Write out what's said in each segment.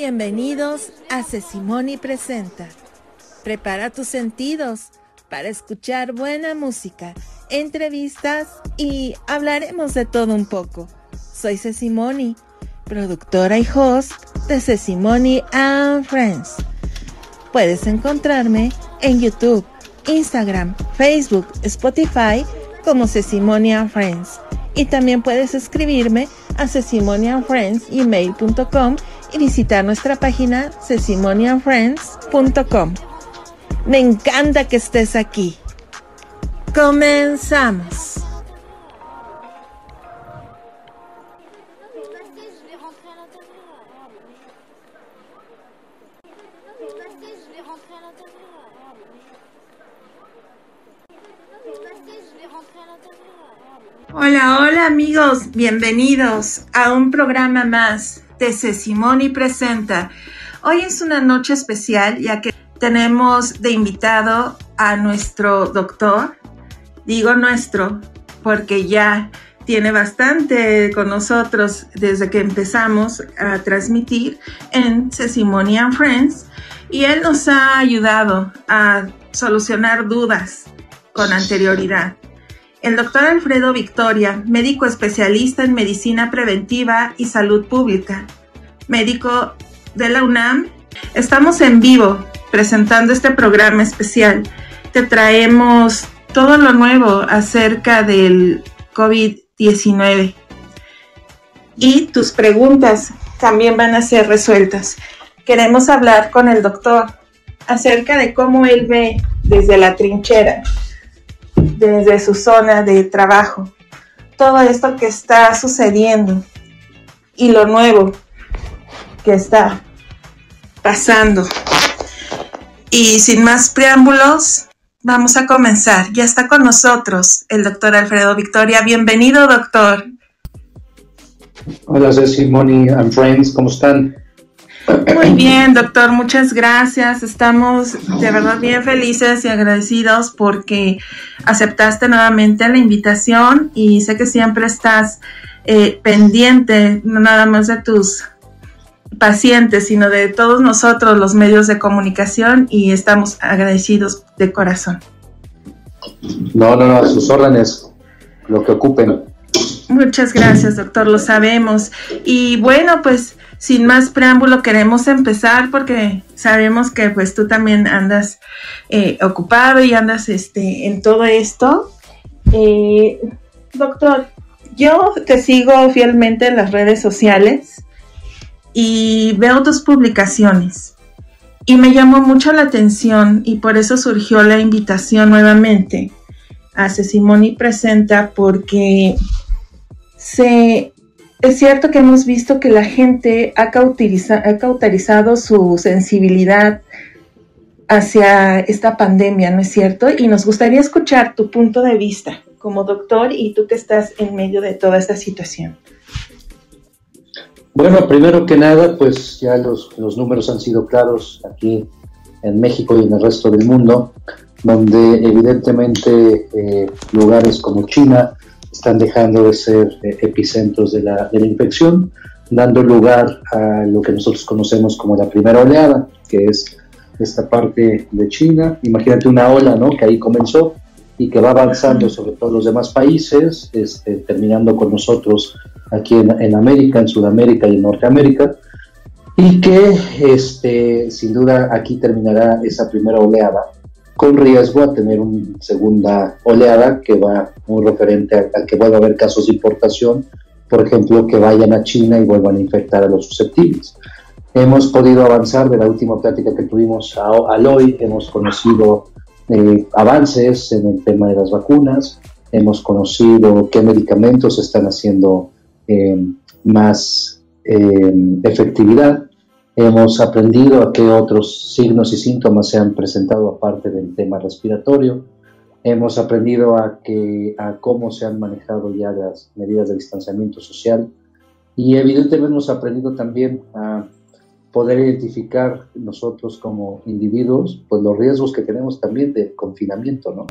Bienvenidos a Sesimoni Presenta. Prepara tus sentidos para escuchar buena música, entrevistas y hablaremos de todo un poco. Soy Sesimoni, productora y host de Sesimoni and Friends. Puedes encontrarme en YouTube, Instagram, Facebook, Spotify como Sesimoni and Friends. Y también puedes escribirme a sesimonianfriends.email.com y visitar nuestra página sesimonianfriends.com. Me encanta que estés aquí. Comenzamos. Hola, hola amigos, bienvenidos a un programa más de Sesimoni Presenta. Hoy es una noche especial ya que tenemos de invitado a nuestro doctor, digo nuestro porque ya tiene bastante con nosotros desde que empezamos a transmitir en Sesimoni and Friends y él nos ha ayudado a solucionar dudas con anterioridad. El doctor Alfredo Victoria, médico especialista en medicina preventiva y salud pública, médico de la UNAM. Estamos en vivo presentando este programa especial. Te traemos todo lo nuevo acerca del COVID-19 y tus preguntas también van a ser resueltas. Queremos hablar con el doctor acerca de cómo él ve desde la trinchera desde su zona de trabajo, todo esto que está sucediendo y lo nuevo que está pasando. Y sin más preámbulos, vamos a comenzar. Ya está con nosotros el doctor Alfredo Victoria. Bienvenido, doctor. Hola, Ceci, Moni and friends, ¿cómo están? Muy bien, doctor, muchas gracias. Estamos de verdad bien felices y agradecidos porque aceptaste nuevamente la invitación y sé que siempre estás eh, pendiente, no nada más de tus pacientes, sino de todos nosotros, los medios de comunicación, y estamos agradecidos de corazón. No, no, no, a sus órdenes, lo que ocupen. Muchas gracias, doctor, lo sabemos. Y bueno, pues sin más preámbulo queremos empezar porque sabemos que pues tú también andas eh, ocupado y andas este, en todo esto. Eh, doctor, yo te sigo fielmente en las redes sociales y veo tus publicaciones y me llamó mucho la atención y por eso surgió la invitación nuevamente a Sesimoni Presenta porque se es cierto que hemos visto que la gente ha, cauterizado su sensibilidad hacia esta pandemia, ¿no es cierto? Y nos gustaría escuchar tu punto de vista como doctor y tú que estás en medio de toda esta situación. Bueno, primero que nada, pues ya los, números han sido claros aquí en México y en el resto del mundo, donde evidentemente eh, lugares como China, están dejando de ser eh, epicentros de la, de la infección, dando lugar a lo que nosotros conocemos como la primera oleada, que es esta parte de China. Imagínate una ola ¿no? que ahí comenzó y que va avanzando sobre todos los demás países, este, terminando con nosotros aquí en, en, América, en Sudamérica y en Norteamérica, y que este, sin duda aquí terminará esa primera oleada con riesgo a tener una segunda oleada que va muy referente a, que vuelva a haber casos de importación, por ejemplo, que vayan a China y vuelvan a infectar a los susceptibles. Hemos podido avanzar de la última plática que tuvimos al hoy, hemos conocido eh, avances en el tema de las vacunas, hemos conocido qué medicamentos están haciendo eh, más eh, efectividad, Hemos aprendido a qué otros signos y síntomas se han presentado aparte del tema respiratorio. Hemos aprendido a, que, a cómo se han manejado ya las medidas de distanciamiento social. Y evidentemente hemos aprendido también a poder identificar nosotros como individuos pues los riesgos que tenemos también de confinamiento, ¿no?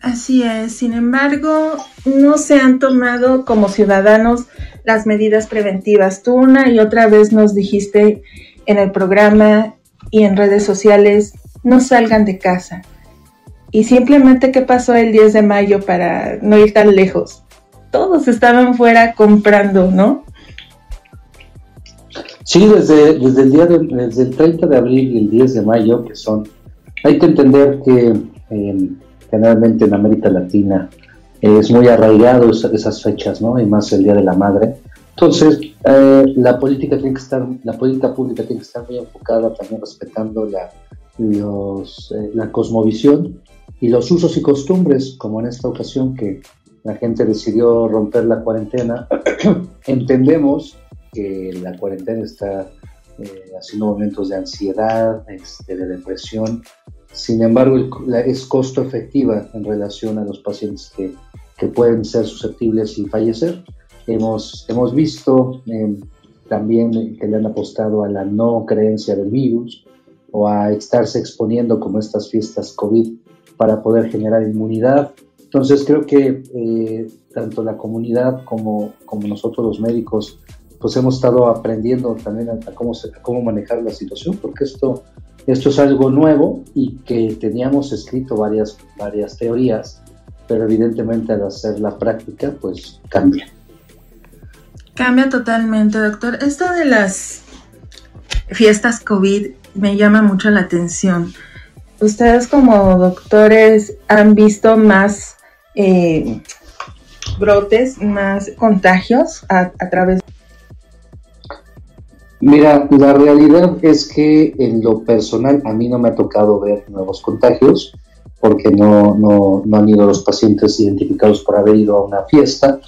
Así es, sin embargo, no se han tomado como ciudadanos las medidas preventivas. Tú una y otra vez nos dijiste en el programa y en redes sociales, no salgan de casa. Y simplemente, ¿qué pasó el 10 de mayo para no ir tan lejos? Todos estaban fuera comprando, ¿no? Sí, desde, desde, el día desde el 30 de abril y el 10 de mayo, que son, hay que entender que eh, generalmente en América Latina es muy arraigado esas fechas, ¿no? Y más el Día de la Madre. Entonces, eh, la política tiene que estar, la política pública tiene que estar muy enfocada también respetando la, los, eh, la cosmovisión y los usos y costumbres, como en esta ocasión que la gente decidió romper la cuarentena. Entendemos que la cuarentena está eh, haciendo momentos de ansiedad, este, de depresión, sin embargo, es costo efectiva en relación a los pacientes que, que pueden ser susceptibles y fallecer. Hemos, hemos visto eh, también que le han apostado a la no creencia del virus o a estarse exponiendo como estas fiestas COVID para poder generar inmunidad. Entonces creo que eh, tanto la comunidad como, como nosotros los médicos pues hemos estado aprendiendo también a, cómo, a cómo manejar la situación, porque esto esto es algo nuevo y que teníamos escrito varias, varias teorías, pero evidentemente al hacer la práctica, pues cambia. Cambia totalmente, doctor. Esto de las fiestas COVID me llama mucho la atención. Ustedes como doctores han visto más eh, brotes, más contagios a, a través Mira, la realidad es que en lo personal a mí no me ha tocado ver nuevos contagios porque no, no, no han ido los pacientes identificados por haber ido a una fiesta,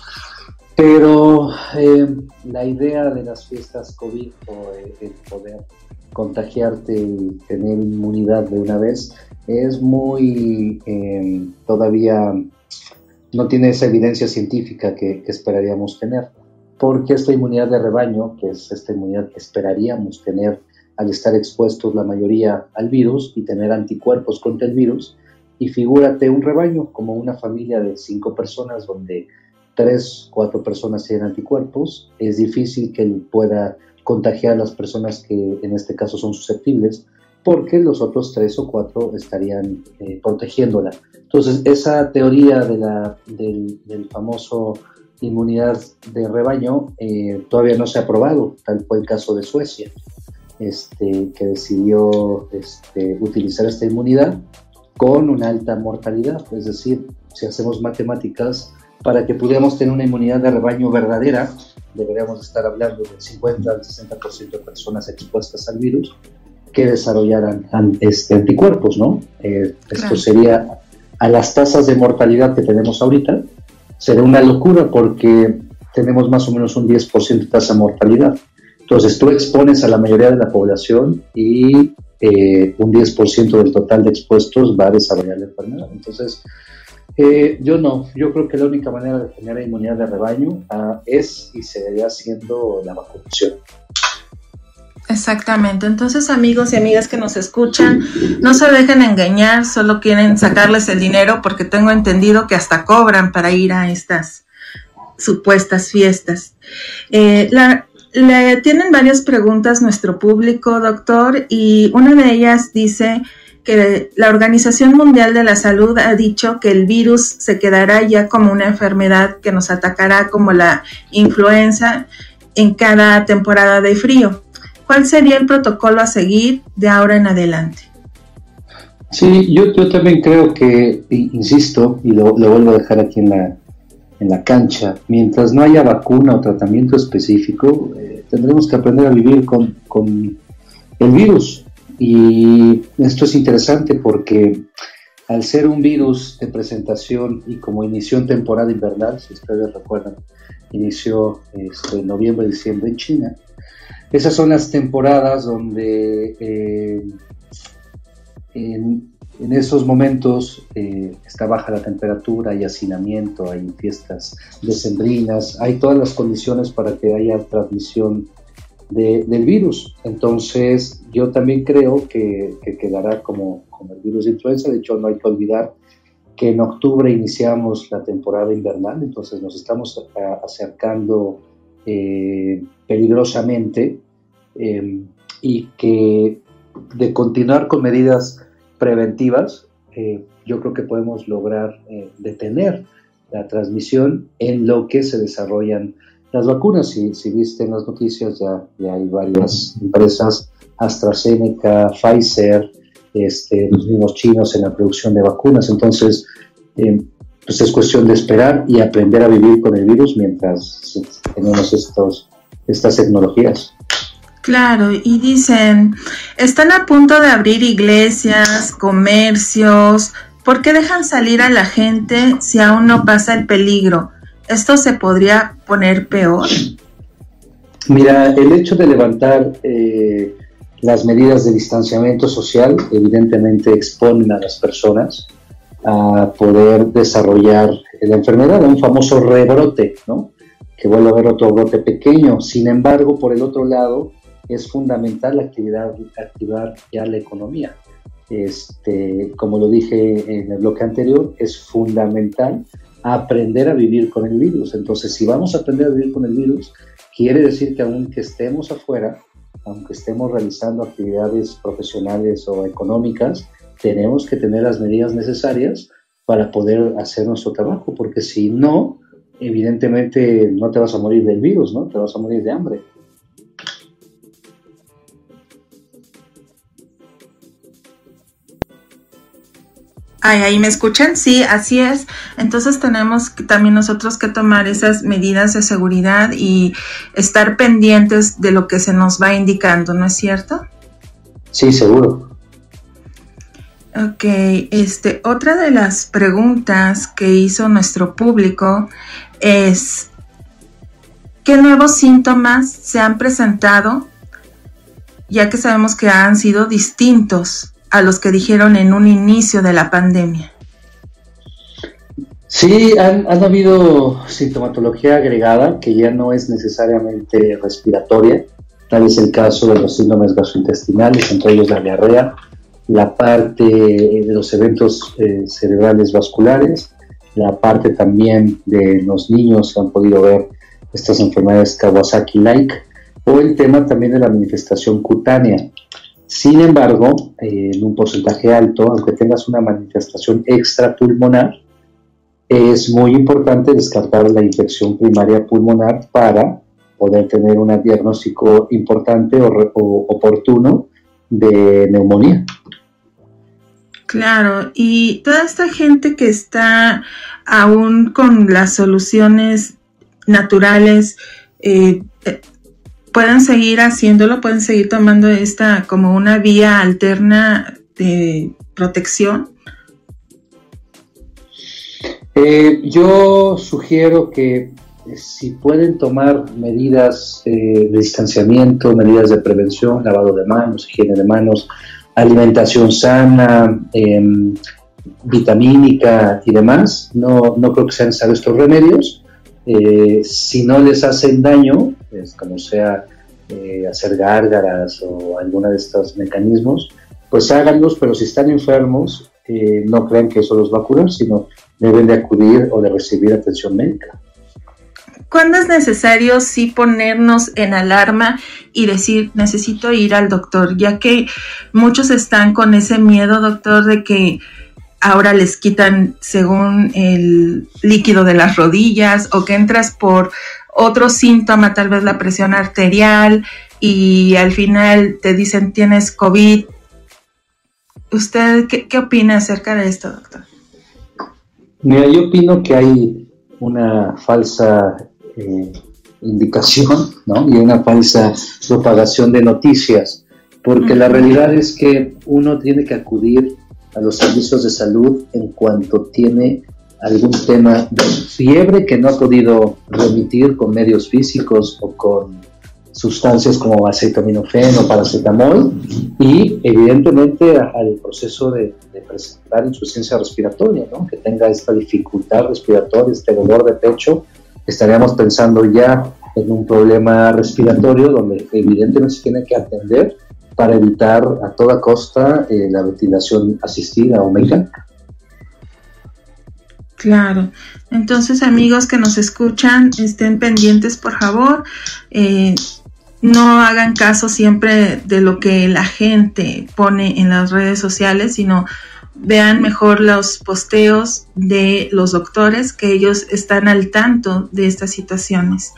pero eh, la idea de las fiestas COVID o el poder contagiarte y tener inmunidad de una vez es muy eh, todavía no tiene esa evidencia científica que esperaríamos tener porque esta inmunidad de rebaño, que es esta inmunidad que esperaríamos tener al estar expuestos la mayoría al virus y tener anticuerpos contra el virus, y figúrate un rebaño como una familia de cinco personas donde tres, cuatro personas tienen anticuerpos, es difícil que pueda contagiar a las personas que en este caso son susceptibles, porque los otros tres o cuatro estarían eh, protegiéndola. Entonces, esa teoría de la, del famoso inmunidad de rebaño eh, todavía no se ha aprobado, tal fue el caso de Suecia, este, que decidió este, utilizar esta inmunidad con una alta mortalidad, es decir, si hacemos matemáticas, para que pudiéramos tener una inmunidad de rebaño verdadera, deberíamos estar hablando del 50 al 60% de personas expuestas al virus que desarrollaran este, anticuerpos, ¿no? Eh, esto sería a las tasas de mortalidad que tenemos ahorita, será una locura porque tenemos más o menos un 10% de tasa de mortalidad. Entonces tú expones a la mayoría de la población y eh, un 10% del total de expuestos va a desarrollar la enfermedad. Entonces, eh, yo no, yo creo que la única manera de generar inmunidad de rebaño ah, es y seguirá siendo la vacunación. Exactamente. Entonces, amigos y amigas que nos escuchan, no se dejen engañar, solo quieren sacarles el dinero porque tengo entendido que hasta cobran para ir a estas supuestas fiestas. Eh, le tienen varias preguntas nuestro público, doctor, y una de ellas dice que la Organización Mundial de la Salud ha dicho que el virus se quedará ya como una enfermedad que nos atacará como la influenza en cada temporada de frío. ¿Cuál sería el protocolo a seguir de ahora en adelante? Sí, yo, yo también creo que, insisto, y lo, vuelvo a dejar aquí en la, en la cancha, mientras no haya vacuna o tratamiento específico, eh, tendremos que aprender a vivir con, con el virus. Y esto es interesante porque al ser un virus de presentación y como inició temporada invernal, si ustedes recuerdan, inició este, en noviembre, diciembre en China, esas son las temporadas donde eh, en, esos momentos eh, está baja la temperatura, hay hacinamiento, hay fiestas decembrinas, hay todas las condiciones para que haya transmisión del virus. Entonces, yo también creo que, quedará como, el virus de influenza. De hecho, no hay que olvidar que en octubre iniciamos la temporada invernal, entonces nos estamos acercando eh, peligrosamente em, y que de continuar con medidas preventivas, eh, yo creo que podemos lograr eh, detener la transmisión en lo que se desarrollan las vacunas. Si, viste en las noticias, ya, hay varias empresas, AstraZeneca, Pfizer, este, los mismos chinos en la producción de vacunas. Entonces, eh, pues es cuestión de esperar y aprender a vivir con el virus mientras tenemos estos, estas tecnologías. Claro, y dicen, están a punto de abrir iglesias, comercios, ¿por qué dejan salir a la gente si aún no pasa el peligro? ¿Esto se podría poner peor? Mira, el hecho de levantar eh, las medidas de distanciamiento social evidentemente exponen a las personas a poder desarrollar la enfermedad, un famoso rebrote, ¿no? que vuelve a haber otro brote pequeño. Sin embargo, por el otro lado, es fundamental actividad, activar ya la economía. Este, como lo dije en el bloque anterior, es fundamental aprender a vivir con el virus. Entonces, si vamos a aprender a vivir con el virus, quiere decir que aunque estemos afuera, aunque estemos realizando actividades profesionales o económicas, tenemos que tener las medidas necesarias para poder hacer nuestro trabajo, porque si no, evidentemente no te vas a morir del virus, ¿no? Te vas a morir de hambre. Ay, ahí me escuchan, sí, así es. Entonces tenemos también nosotros que tomar esas medidas de seguridad y estar pendientes de lo que se nos va indicando, ¿no es cierto? Sí, seguro. Ok, este, otra de las preguntas que hizo nuestro público es, ¿qué nuevos síntomas se han presentado? Ya que sabemos que han sido distintos a los que dijeron en un inicio de la pandemia? Sí, han, habido sintomatología agregada que ya no es necesariamente respiratoria. Tal es el caso de los síndromes gastrointestinales, entre ellos la diarrea, la parte de los eventos eh, cerebrales vasculares, la parte también de los niños que han podido ver estas enfermedades Kawasaki-like, o el tema también de la manifestación cutánea. Sin embargo, eh, en un porcentaje alto, aunque tengas una manifestación extrapulmonar, es muy importante descartar la infección primaria pulmonar para poder tener un diagnóstico importante o, oportuno de neumonía. Claro, y toda esta gente que está aún con las soluciones naturales, eh, pueden seguir haciéndolo, pueden seguir tomando esta como una vía alterna de protección? Eh, yo sugiero que eh, si pueden tomar medidas de distanciamiento, medidas de prevención, lavado de manos, higiene de manos, alimentación sana, em, vitamínica y demás, no, no creo que sean necesarios estos remedios eh, si no les hacen daño, pues, como sea eh, hacer gárgaras o alguno de estos mecanismos, pues háganlos, pero si están enfermos, eh, no crean que eso los va a curar, sino deben de acudir o de recibir atención médica. ¿Cuándo es necesario sí ponernos en alarma y decir necesito ir al doctor? Ya que muchos están con ese miedo, doctor, de que ahora les quitan según el líquido de las rodillas o que entras por otro síntoma, tal vez la presión arterial y al final te dicen tienes COVID. ¿Usted qué, opina acerca de esto, doctor? Mira, yo opino que hay una falsa eh, indicación ¿no? y una falsa propagación de noticias, porque la realidad es que uno tiene que acudir a los servicios de salud en cuanto tiene algún tema de fiebre que no ha podido remitir con medios físicos o con sustancias como acetaminofén o paracetamol y evidentemente al proceso de, presentar insuficiencia respiratoria, ¿no? que tenga esta dificultad respiratoria, este dolor de pecho, estaríamos pensando ya en un problema respiratorio donde evidentemente se tiene que atender para evitar a toda costa eh, la ventilación asistida o mecánica. Claro. Entonces, amigos que nos escuchan, estén pendientes, por favor. Eh, no hagan caso siempre de lo que la gente pone en las redes sociales, sino vean mejor los posteos de los doctores, que ellos están al tanto de estas situaciones.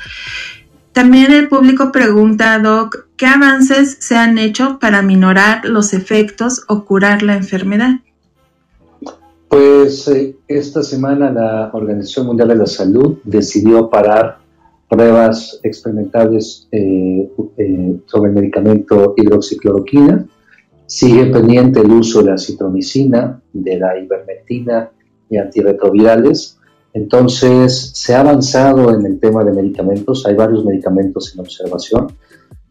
También el público pregunta, Doc, ¿qué avances se han hecho para minorar los efectos o curar la enfermedad? Pues eh, esta semana la Organización Mundial de la Salud decidió parar pruebas experimentales eh, eh, sobre el medicamento hidroxicloroquina. Sigue pendiente el uso de la citromicina, de la ivermectina y antirretrovirales. Entonces, se ha avanzado en el tema de medicamentos. Hay varios medicamentos en observación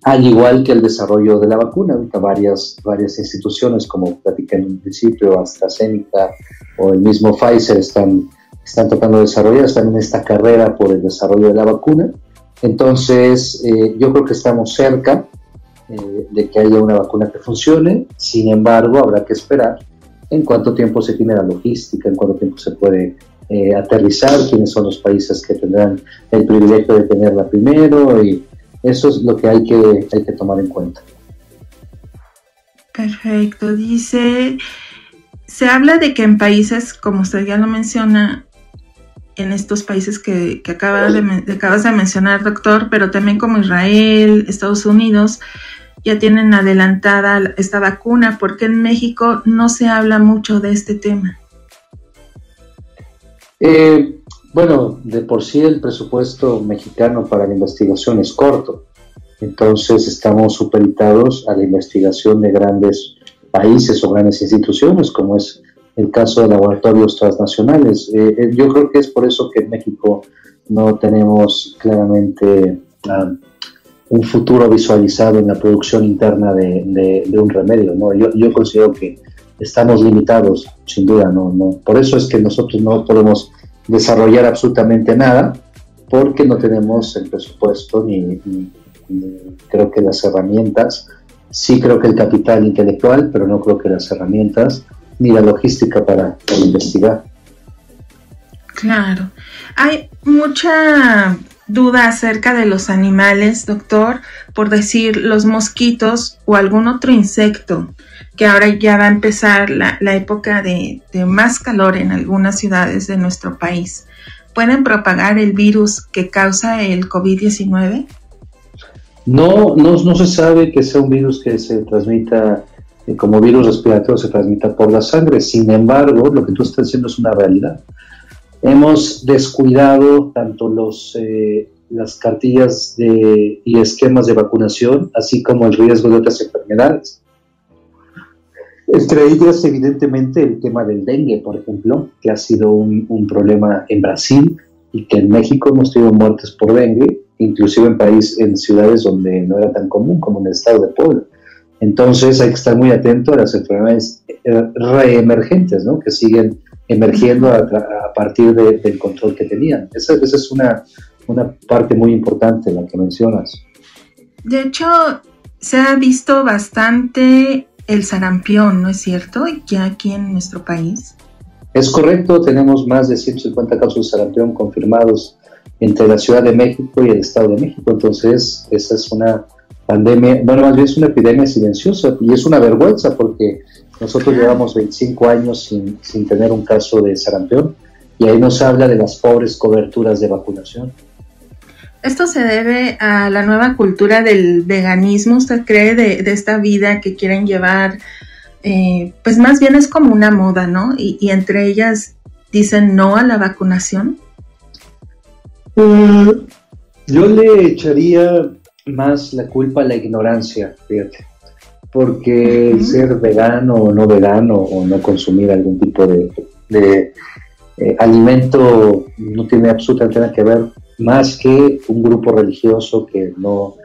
al igual que el desarrollo de la vacuna. Varias, varias instituciones, como platiqué en un principio, AstraZeneca o el mismo Pfizer, están, están tratando de desarrollar, están en esta carrera por el desarrollo de la vacuna. Entonces, eh, yo creo que estamos cerca eh, de que haya una vacuna que funcione, sin embargo, habrá que esperar en cuánto tiempo se tiene la logística, en cuánto tiempo se puede eh, aterrizar, quiénes son los países que tendrán el privilegio de tenerla primero y eso es lo que hay que, hay que tomar en cuenta. Perfecto. Dice, se habla de que en países, como usted ya lo menciona, en estos países que, que acaba de, acabas de mencionar, doctor, pero también como Israel, Estados Unidos, ya tienen adelantada esta vacuna. ¿Por qué en México no se habla mucho de este tema? Eh, bueno, de por sí el presupuesto mexicano para la investigación es corto, entonces estamos supeditados a la investigación de grandes países o grandes instituciones, como es el caso de laboratorios transnacionales. Eh, eh, yo creo que es por eso que en México no tenemos claramente ah, un futuro visualizado en la producción interna de, un remedio. ¿no? Yo, yo, considero que estamos limitados, sin duda. ¿no? No, por eso es que nosotros no podemos desarrollar absolutamente nada porque no tenemos el presupuesto ni, creo que las herramientas, sí creo que el capital intelectual, pero no creo que las herramientas ni la logística para, investigar. Claro. Hay mucha duda acerca de los animales, doctor, por decir los mosquitos o algún otro insecto, que ahora ya va a empezar la, época de, más calor en algunas ciudades de nuestro país. ¿Pueden propagar el virus que causa el COVID-19? No, no, se sabe que sea un virus que se transmita eh, como virus respiratorio, se transmita por la sangre. Sin embargo, lo que tú estás diciendo es una realidad. Hemos descuidado tanto los, eh, las cartillas de, y esquemas de vacunación, así como el riesgo de otras enfermedades. Entre ellas, evidentemente, el tema del dengue, por ejemplo, que ha sido un, problema en Brasil y que en México hemos tenido muertes por dengue, inclusive en país, en ciudades donde no era tan común como en el estado de Puebla. Entonces hay que estar muy atento a las enfermedades eh, reemergentes, ¿no? Que siguen emergiendo a, partir del control que tenían. Esa, esa es una, una parte muy importante la que mencionas. De hecho, se ha visto bastante el sarampión, ¿no es cierto? Ya aquí en nuestro país. Es correcto, tenemos más de 150 casos de sarampión confirmados entre la Ciudad de México y el Estado de México. Entonces, esa es una pandemia, bueno, más bien es una epidemia silenciosa y es una vergüenza porque nosotros llevamos 25 años sin, sin tener un caso de sarampión y ahí nos habla de las pobres coberturas de vacunación. ¿Esto se debe a la nueva cultura del veganismo? ¿Usted cree de, esta vida que quieren llevar? Eh, pues más bien es como una moda, ¿no? Y, entre ellas dicen no a la vacunación. Mm, yo le echaría más la culpa a la ignorancia, fíjate porque ser vegano o no vegano o no consumir algún tipo de, eh, alimento no tiene absolutamente nada que ver más que un grupo religioso que no,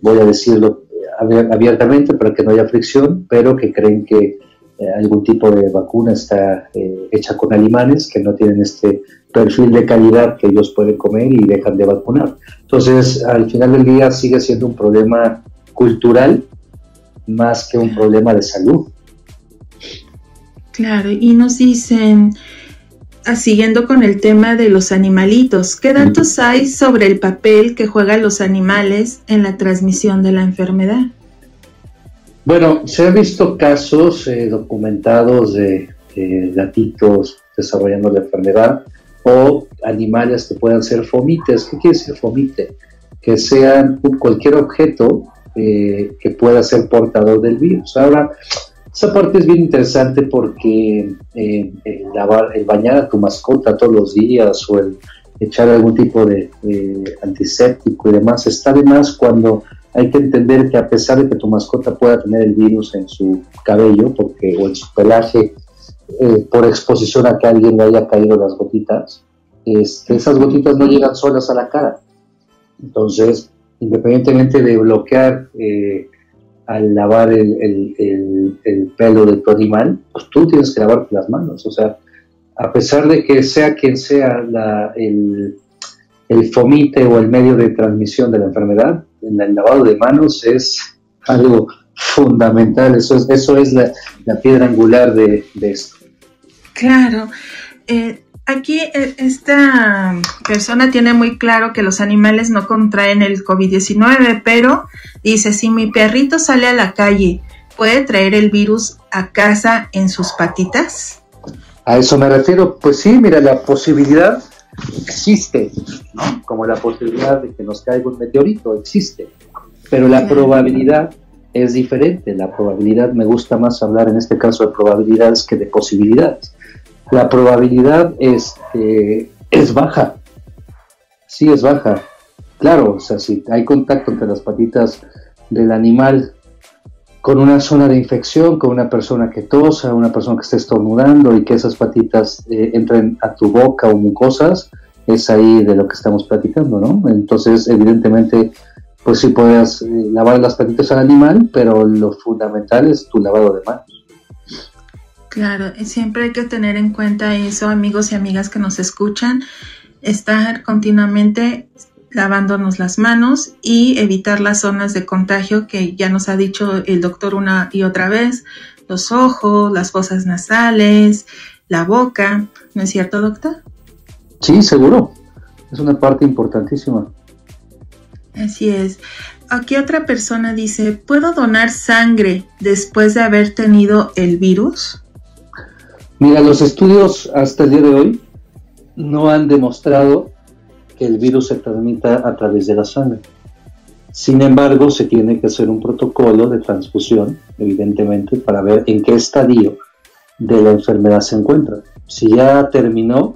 voy a decirlo abiertamente para que no haya fricción, pero que creen que eh, algún tipo de vacuna está eh, hecha con animales que no tienen este perfil de calidad que ellos pueden comer y dejan de vacunar. Entonces, al final del día sigue siendo un problema cultural más que un problema de salud. Claro, y nos dicen, siguiendo con el tema de los animalitos, ¿qué datos hay sobre el papel que juegan los animales en la transmisión de la enfermedad? Bueno, se han visto casos eh, documentados de gatitos desarrollando la enfermedad o animales que puedan ser fomites. ¿Qué quiere decir fomite? Que sean cualquier objeto eh, que pueda ser portador del virus. Ahora, esa parte es bien interesante porque eh, el, bañar a tu mascota todos los días o el echar algún tipo de antiséptico y demás está de más cuando hay que entender que a pesar de que tu mascota pueda tener el virus en su cabello porque, o en su pelaje eh, por exposición a que alguien le haya caído las gotitas, este, esas gotitas no llegan solas a la cara. Entonces, independientemente de bloquear eh, al lavar el, pelo de tu animal, pues tú tienes que lavarte las manos. O sea, a pesar de que sea quien sea el, fomite o el medio de transmisión de la enfermedad, el lavado de manos es algo fundamental, eso es, eso es la, piedra angular de, esto. Claro. Eh, aquí eh, esta persona tiene muy claro que los animales no contraen el COVID-19, pero dice, si mi perrito sale a la calle, ¿puede traer el virus a casa en sus patitas? A eso me refiero. Pues sí, mira, la posibilidad existe, ¿no? Como la posibilidad de que nos caiga un meteorito, existe. Pero la probabilidad es diferente. La probabilidad, me gusta más hablar en este caso de probabilidades que de posibilidades. La probabilidad es, eh, es baja. Sí, es baja. Claro, o sea, si hay contacto entre las patitas del animal con una zona de infección, con una persona que tosa, una persona que esté estornudando y que esas patitas eh, entren a tu boca o mucosas, es ahí de lo que estamos platicando, ¿no? Entonces, evidentemente, pues sí puedes eh, lavar las patitas al animal, pero lo fundamental es tu lavado de manos. Claro, siempre hay que tener en cuenta eso, amigos y amigas que nos escuchan, estar continuamente lavándonos las manos y evitar las zonas de contagio que ya nos ha dicho el doctor una y otra vez, los ojos, las fosas nasales, la boca, ¿no es cierto, doctor? Sí, seguro. Es una parte importantísima. Así es. Aquí otra persona dice, ¿puedo donar sangre después de haber tenido el virus? Mira, los estudios hasta el día de hoy no han demostrado que el virus se transmita a través de la sangre. Sin embargo, se tiene que hacer un protocolo de transfusión, evidentemente, para ver en qué estadio de la enfermedad se encuentra. Si ya terminó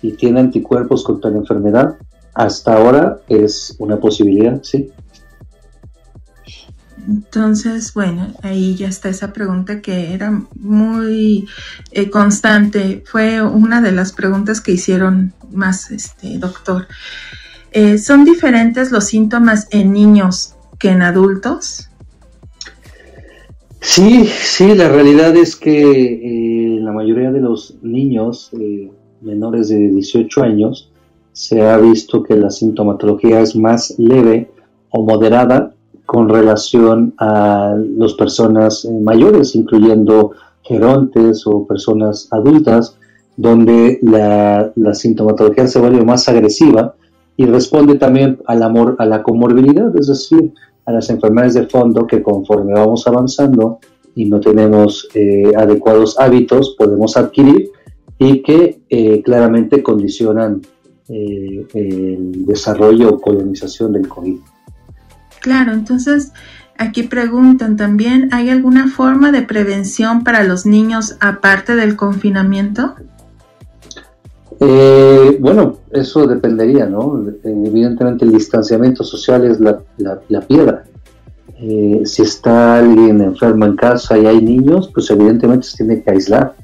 y tiene anticuerpos contra la enfermedad, hasta ahora es una posibilidad, sí. Entonces, bueno, ahí ya está esa pregunta que era muy eh, constante. Fue una de las preguntas que hicieron más, este, doctor. Eh, ¿Son diferentes los síntomas en niños que en adultos? Sí, sí, la realidad es que eh, la mayoría de los niños menores de 18 años se ha visto que la sintomatología es más leve o moderada con relación a las personas eh, mayores, incluyendo gerontes o personas adultas, donde la, sintomatología se vuelve más agresiva y responde también a la comorbilidad, es decir, a las enfermedades de fondo que conforme vamos avanzando y no tenemos eh, adecuados hábitos, podemos adquirir y que eh, claramente condicionan el desarrollo o colonización del COVID. Claro, entonces aquí preguntan también, ¿hay alguna forma de prevención para los niños aparte del confinamiento? Eh, bueno, eso dependería, ¿no? Evidentemente el distanciamiento social es la, la, piedra. Eh, si está alguien enfermo en casa y hay niños, pues evidentemente se tiene que aislar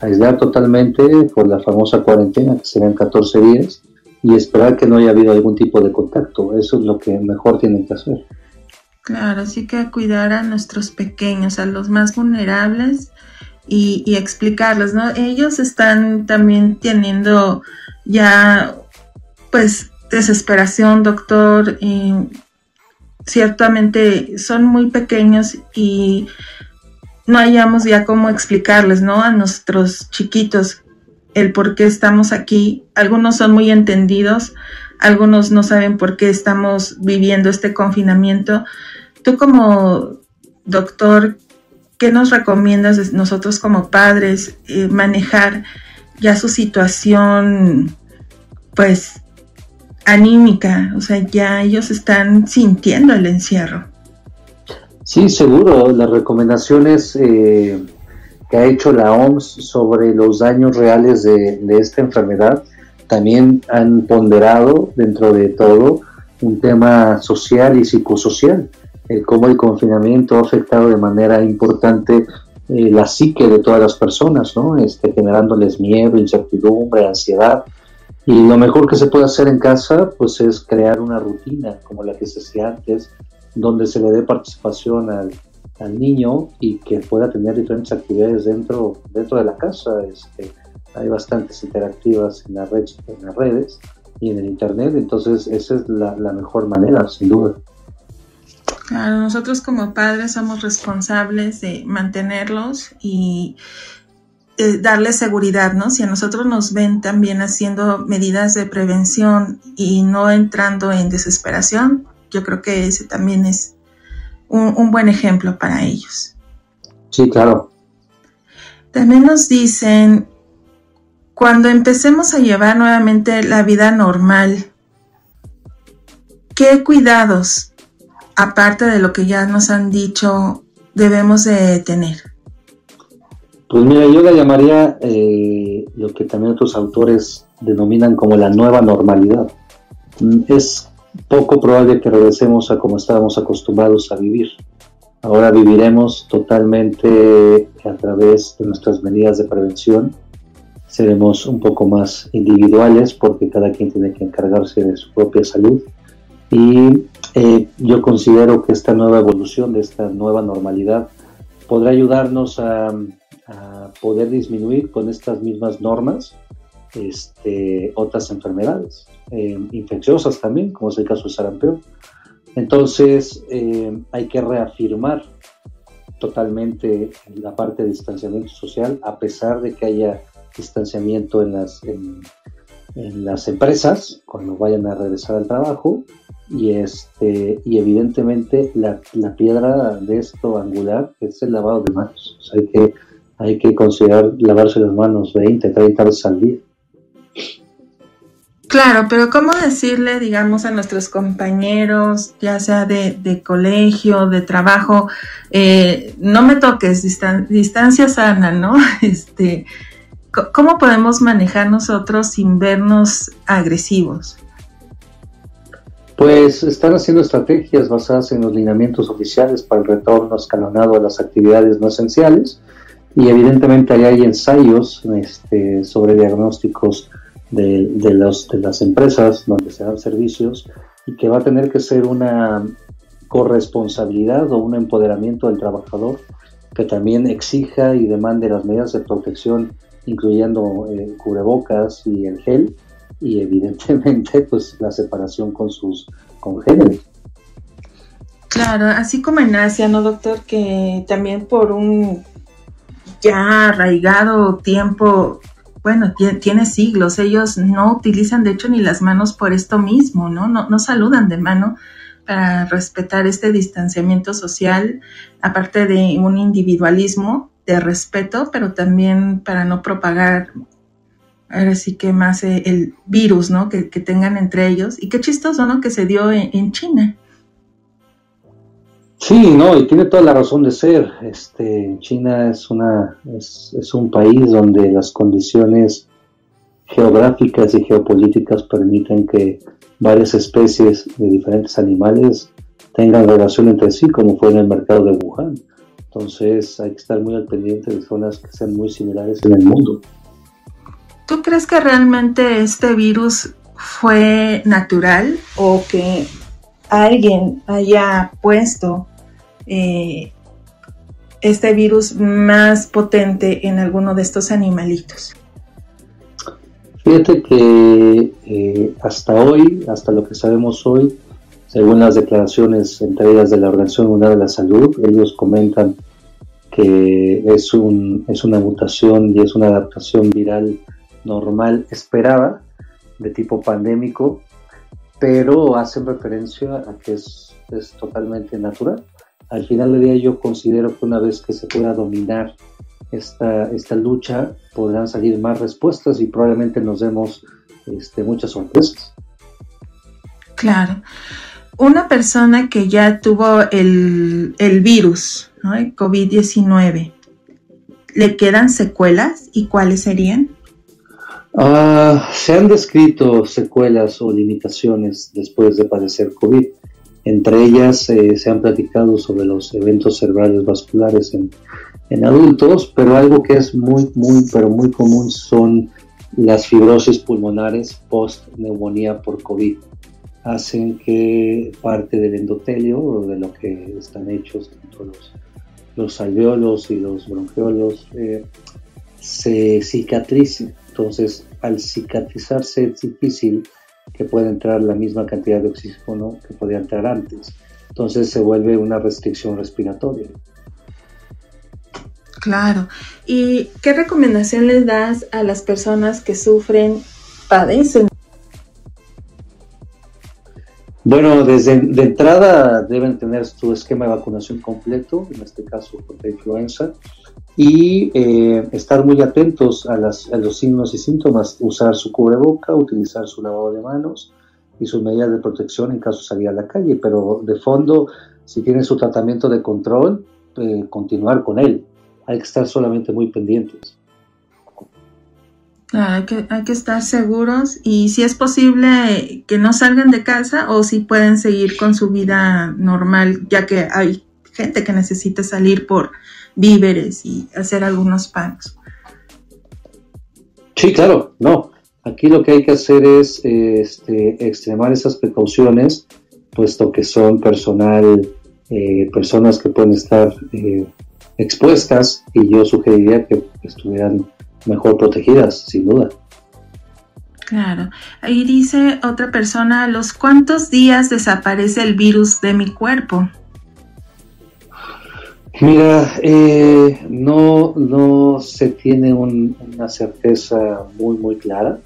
aislar totalmente por la famosa cuarentena, que serán 14 días, y esperar que no haya habido algún tipo de contacto. Eso es lo que mejor tienen que hacer. Claro, así que cuidar a nuestros pequeños, a los más vulnerables y, y explicarles, ¿no? Ellos están también teniendo ya, pues, desesperación, doctor, y ciertamente son muy pequeños y no hayamos ya cómo explicarles, ¿no? A nuestros chiquitos el por qué estamos aquí. Algunos son muy entendidos, algunos no saben por qué estamos viviendo este confinamiento. Tú como doctor, ¿qué nos recomiendas nosotros como padres eh, manejar ya su situación, pues, anímica? O sea, ya ellos están sintiendo el encierro. Sí, seguro. Las recomendaciones eh, que ha hecho la OMS sobre los daños reales de, esta enfermedad también han ponderado dentro de todo un tema social y psicosocial, el cómo el confinamiento ha afectado de manera importante eh, la psique de todas las personas, ¿no? Este, generándoles miedo, incertidumbre, ansiedad. Y lo mejor que se puede hacer en casa, pues es crear una rutina como la que se hacía antes, donde se le dé participación al, al niño y que pueda tener diferentes actividades dentro, dentro de la casa. Este, hay bastantes interactivas en, la red, en las redes y en el internet, entonces esa es la, mejor manera, sin duda. Claro, nosotros como padres somos responsables de mantenerlos y eh, darles seguridad, ¿no? Si a nosotros nos ven también haciendo medidas de prevención y no entrando en desesperación, yo creo que ese también es un, buen ejemplo para ellos. Sí, claro. También nos dicen, cuando empecemos a llevar nuevamente la vida normal, ¿qué cuidados, aparte de lo que ya nos han dicho, debemos de tener? Pues mira, yo la llamaría eh, lo que también otros autores denominan como la nueva normalidad. Es poco probable que regresemos a como estábamos acostumbrados a vivir. Ahora viviremos totalmente a través de nuestras medidas de prevención. Seremos un poco más individuales porque cada quien tiene que encargarse de su propia salud. Y eh, yo considero que esta nueva evolución, de esta nueva normalidad, podrá ayudarnos a, a poder disminuir con estas mismas normas este, otras enfermedades eh, infecciosas también, como es el caso de sarampión. Entonces eh, hay que reafirmar totalmente la parte de distanciamiento social, a pesar de que haya distanciamiento en las, en, las empresas cuando vayan a regresar al trabajo. Y, este, y evidentemente la, la piedra de esto angular es el lavado de manos. hay, que, hay que considerar lavarse las manos 20, 30 veces al día. Claro, pero ¿cómo decirle, digamos, a nuestros compañeros, ya sea de, colegio, de trabajo, eh, no me toques, distancia sana, ¿no? Este, ¿Cómo podemos manejar nosotros sin vernos agresivos? Pues están haciendo estrategias basadas en los lineamientos oficiales para el retorno escalonado a las actividades no esenciales y evidentemente hay ensayos este, sobre diagnósticos de, los, de las empresas donde se dan servicios y que va a tener que ser una corresponsabilidad o un empoderamiento del trabajador que también exija y demande las medidas de protección, incluyendo eh, cubrebocas y el gel, y evidentemente pues la separación con sus congéneres. Claro, así como en Asia, ¿no, doctor? Que también por un ya arraigado tiempo bueno, tiene siglos, ellos no utilizan de hecho ni las manos por esto mismo, ¿no? No, no saludan de mano para respetar este distanciamiento social, aparte de un individualismo de respeto, pero también para no propagar ahora sí que más eh, el virus, ¿no? Que, tengan entre ellos. Y qué chistoso, ¿no? Que se dio en China. Sí, no, y tiene toda la razón de ser. Este, China es, una, es, un país donde las condiciones geográficas y geopolíticas permiten que varias especies de diferentes animales tengan relación entre sí, como fue en el mercado de Wuhan. Entonces hay que estar muy al pendiente de zonas que sean muy similares en el mundo. ¿Tú crees que realmente este virus fue natural o que alguien haya puesto eh, este virus más potente en alguno de estos animalitos? Fíjate que eh, hasta hoy, hasta lo que sabemos hoy, según las declaraciones entregas de la Organización Mundial de la Salud, ellos comentan que es, un, es una mutación y es una adaptación viral normal esperada de tipo pandémico, pero hacen referencia a que es, es totalmente natural. Al final del día yo considero que una vez que se pueda dominar esta, esta lucha, podrán salir más respuestas y probablemente nos demos este, muchas sorpresas. Claro. Una persona que ya tuvo el, el virus, ¿no? el COVID-19, ¿le quedan secuelas y cuáles serían? Ah, se han descrito secuelas o limitaciones después de padecer COVID. Entre ellas eh, se han platicado sobre los eventos cerebrales vasculares en, adultos, pero algo que es muy, muy, pero muy común son las fibrosis pulmonares post neumonía por COVID. Hacen que parte del endotelio, o de lo que están hechos los, los alveolos y los bronquiolos, eh, se cicatrice. Entonces, al cicatrizarse es difícil que pueda entrar la misma cantidad de oxígeno que podía entrar antes. Entonces se vuelve una restricción respiratoria. Claro. ¿Y qué recomendación les das a las personas que sufren, padecen? Bueno, desde de entrada deben tener su esquema de vacunación completo, en este caso contra influenza, y eh, estar muy atentos a, los signos y síntomas, usar su cubreboca, utilizar su lavado de manos y sus medidas de protección en caso de salir a la calle, pero de fondo, si tienen su tratamiento de control, eh, continuar con él. Hay que estar solamente muy pendientes. hay, que, hay que estar seguros y si es posible que no salgan de casa o si pueden seguir con su vida normal, ya que hay gente que necesita salir por víveres y hacer algunos pagos. Sí, claro, no. Aquí lo que hay que hacer es este, extremar esas precauciones, puesto que son personal, eh, personas que pueden estar eh, expuestas y yo sugeriría que estuvieran mejor protegidas, sin duda. Claro. Ahí dice otra persona, ¿los cuántos días desaparece el virus de mi cuerpo? Mira, eh, no, no se tiene una certeza muy, muy clara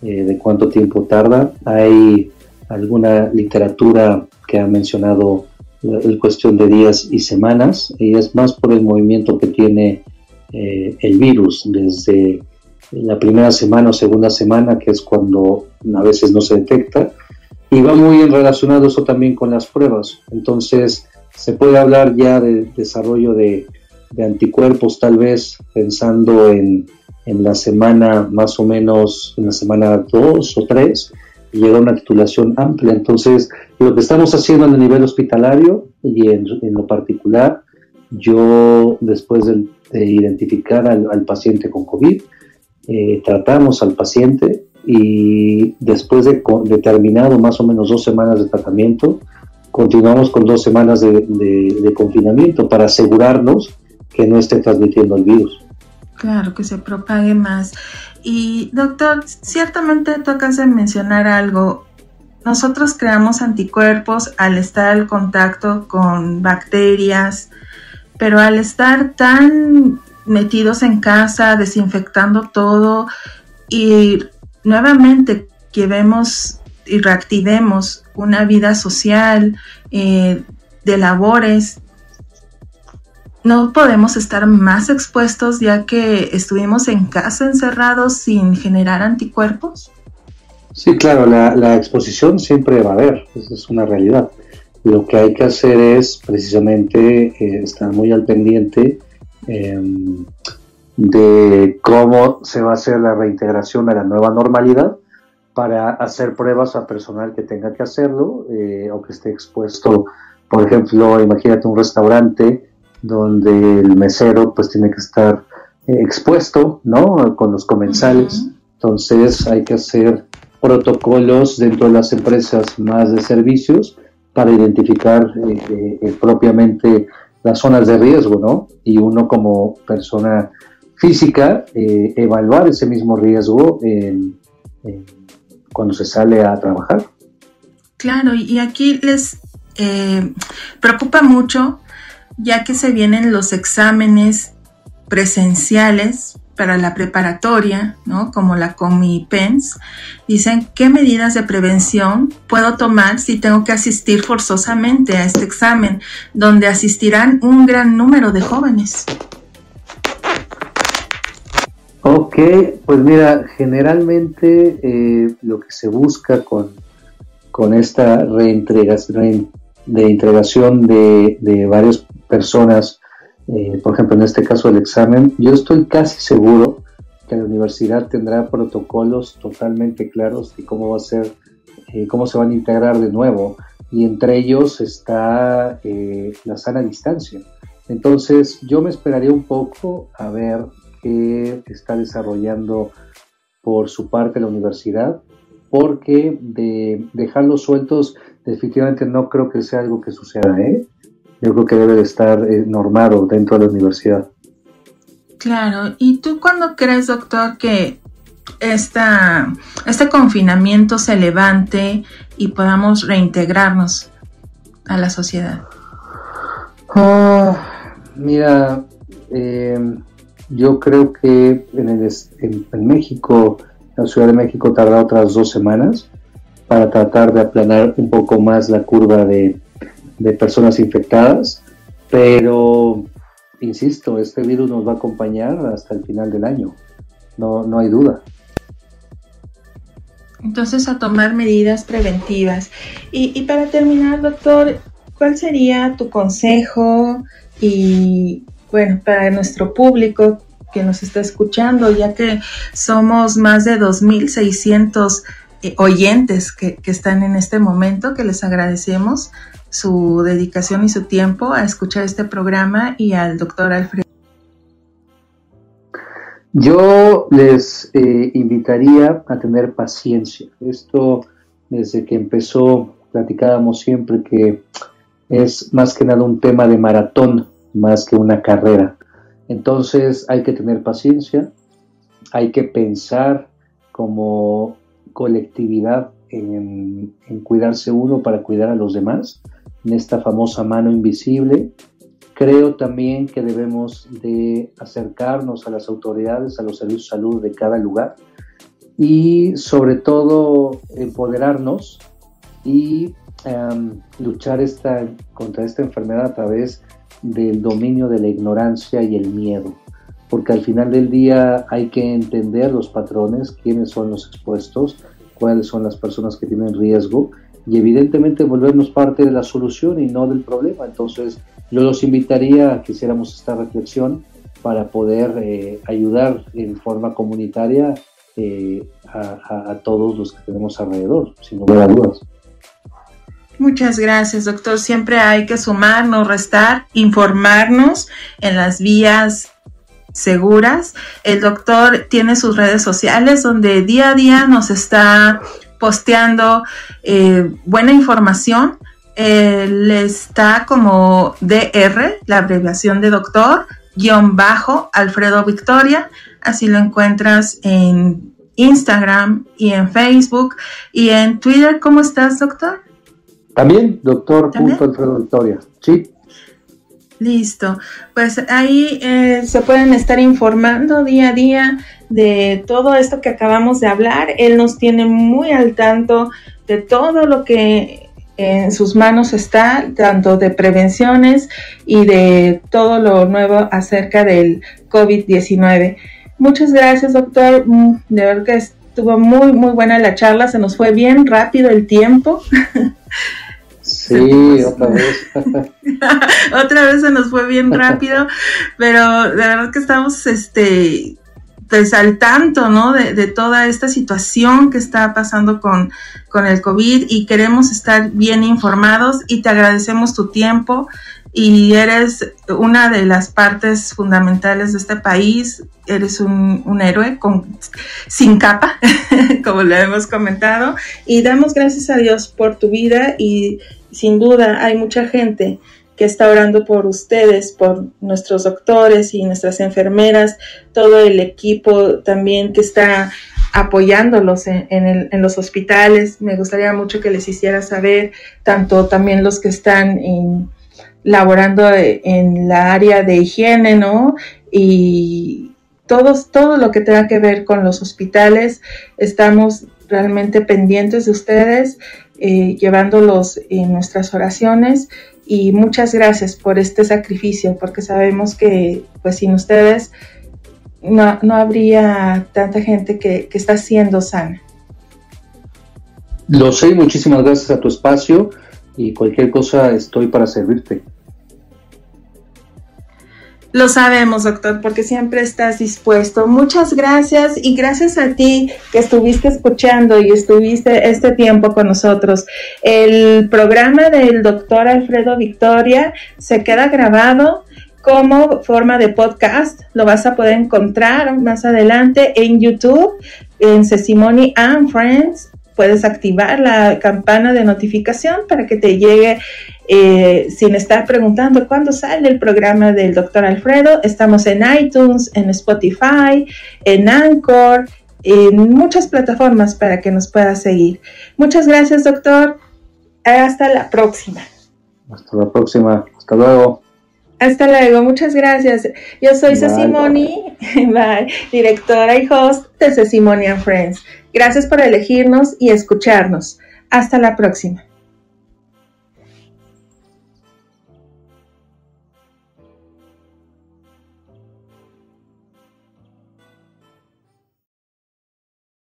eh, de cuánto tiempo tarda. Hay alguna literatura que ha mencionado la, cuestión de días y semanas, y es más por el movimiento que tiene eh, el virus desde la primera semana o segunda semana, que es cuando a veces no se detecta, y va muy relacionado eso también con las pruebas. Entonces, se puede hablar ya de desarrollo de, anticuerpos, tal vez pensando en, la semana más o menos, en la semana 2 o 3, llega una titulación amplia. Entonces, lo que estamos haciendo en el nivel hospitalario y en, lo particular, yo después de, identificar al, paciente con COVID, eh, tratamos al paciente y después de, de terminado más o menos dos semanas de tratamiento, continuamos con dos semanas de, confinamiento para asegurarnos que no esté transmitiendo el virus. Claro, que se propague más. Y doctor, ciertamente tú acabas de mencionar algo. Nosotros creamos anticuerpos al estar al contacto con bacterias, pero al estar tan metidos en casa, desinfectando todo y nuevamente que vemos y reactivemos una vida social, eh, de labores, no podemos estar más expuestos ya que estuvimos en casa encerrados sin generar anticuerpos? Sí, claro, la, exposición siempre va a haber, esa es una realidad. Lo que hay que hacer es precisamente eh, estar muy al pendiente em, de cómo se va a hacer la reintegración a la nueva normalidad para hacer pruebas a personal que tenga que hacerlo eh, o que esté expuesto. Por ejemplo, imagínate un restaurante donde el mesero pues tiene que estar eh, expuesto, ¿no? Con los comensales. Entonces hay que hacer protocolos dentro de las empresas más de servicios para identificar eh, propiamente las zonas de riesgo, ¿no? Y uno como persona física evaluar ese mismo riesgo en cuando se sale a trabajar. Claro, y aquí les eh, preocupa mucho ya que se vienen los exámenes presenciales para la preparatoria, ¿no? Como la COMIPENS, dicen qué medidas de prevención puedo tomar si tengo que asistir forzosamente a este examen, donde asistirán un gran número de jóvenes. Ok, pues mira, generalmente eh, lo que se busca con, con esta reintegración, de integración de, de varias personas eh, por ejemplo, en este caso del examen, yo estoy casi seguro que la universidad tendrá protocolos totalmente claros de cómo va a ser, eh, cómo se van a integrar de nuevo, y entre ellos está la sana distancia. Entonces, yo me esperaría un poco a ver qué está desarrollando por su parte la universidad, porque de dejarlos sueltos definitivamente no creo que sea algo que suceda, ¿eh? yo creo que debe de estar eh, normado dentro de la universidad. Claro, ¿y tú cuándo crees, doctor, que esta, este confinamiento se levante y podamos reintegrarnos a la sociedad? Ah, mira, eh, yo creo que en, el, en, en, México, la Ciudad de México, tarda otras dos semanas para tratar de aplanar un poco más la curva de, de personas infectadas, pero insisto, este virus nos va a acompañar hasta el final del año, no, no hay duda. Entonces, a tomar medidas preventivas. Y, y, para terminar, doctor, ¿cuál sería tu consejo y, bueno, para nuestro público que nos está escuchando, ya que somos más de 2.600 eh, oyentes que, que están en este momento, que les agradecemos? su dedicación y su tiempo a escuchar este programa y al doctor Alfredo. Yo les eh, invitaría a tener paciencia. Esto desde que empezó platicábamos siempre que es más que nada un tema de maratón más que una carrera. Entonces hay que tener paciencia, hay que pensar como colectividad en, en, cuidarse uno para cuidar a los demás en esta famosa mano invisible. Creo también que debemos de acercarnos a las autoridades, a los servicios de salud de cada lugar y sobre todo empoderarnos y um, luchar esta, contra esta enfermedad a través del dominio de la ignorancia y el miedo. Porque al final del día hay que entender los patrones, quiénes son los expuestos, cuáles son las personas que tienen riesgo y evidentemente volvernos parte de la solución y no del problema. Entonces, yo los invitaría a que hiciéramos esta reflexión para poder eh, ayudar en forma comunitaria eh, a, todos los que tenemos alrededor, sin lugar a dudas. Muchas gracias, doctor. Siempre hay que sumar, no restar, informarnos en las vías seguras. El doctor tiene sus redes sociales donde día a día nos está posteando eh, buena información. Él está como DR, la abreviación de doctor, guion bajo, Alfredo Victoria. Así lo encuentras en Instagram y en Facebook y en Twitter. ¿Cómo estás, doctor? También, doctor Alfredo Victoria. Sí. Listo. Pues ahí eh, se pueden estar informando día a día de todo esto que acabamos de hablar. Él nos tiene muy al tanto de todo lo que en sus manos está, tanto de prevenciones y de todo lo nuevo acerca del COVID-19. Muchas gracias, doctor. Mm, de verdad que estuvo muy, muy buena la charla. Se nos fue bien rápido el tiempo. Sí, otra vez. otra vez se nos fue bien rápido, pero de verdad que estamos este pues al tanto, ¿no? De, de, toda esta situación que está pasando con, con el COVID y queremos estar bien informados y te agradecemos tu tiempo y eres una de las partes fundamentales de este país, eres un, un héroe con, sin capa, como le hemos comentado, y damos gracias a Dios por tu vida y sin duda hay mucha gente que está orando por ustedes, por nuestros doctores y nuestras enfermeras, todo el equipo también que está apoyándolos en, el, en, los hospitales. Me gustaría mucho que les hiciera saber, tanto también los que están laborando en la área de higiene, ¿no? Y todos, todo lo que tenga que ver con los hospitales, estamos realmente pendientes de ustedes, eh, llevándolos en nuestras oraciones y muchas gracias por este sacrificio, porque sabemos que pues sin ustedes no, habría tanta gente que, que está siendo sana. Lo sé, muchísimas gracias a tu espacio y cualquier cosa estoy para servirte. Lo sabemos, doctor, porque siempre estás dispuesto. Muchas gracias y gracias a ti que estuviste escuchando y estuviste este tiempo con nosotros. El programa del doctor Alfredo Victoria se queda grabado como forma de podcast. Lo vas a poder encontrar más adelante en YouTube, en Sesimony and Friends puedes activar la campana de notificación para que te llegue eh, sin estar preguntando cuándo sale el programa del doctor Alfredo. Estamos en iTunes, en Spotify, en Anchor, en muchas plataformas para que nos puedas seguir. Muchas gracias, doctor. Hasta la próxima. Hasta la próxima. Hasta luego. Hasta luego, muchas gracias. Yo soy Cecimoni, directora y host de Cecimoni and Friends. Gracias por elegirnos y escucharnos. Hasta la próxima.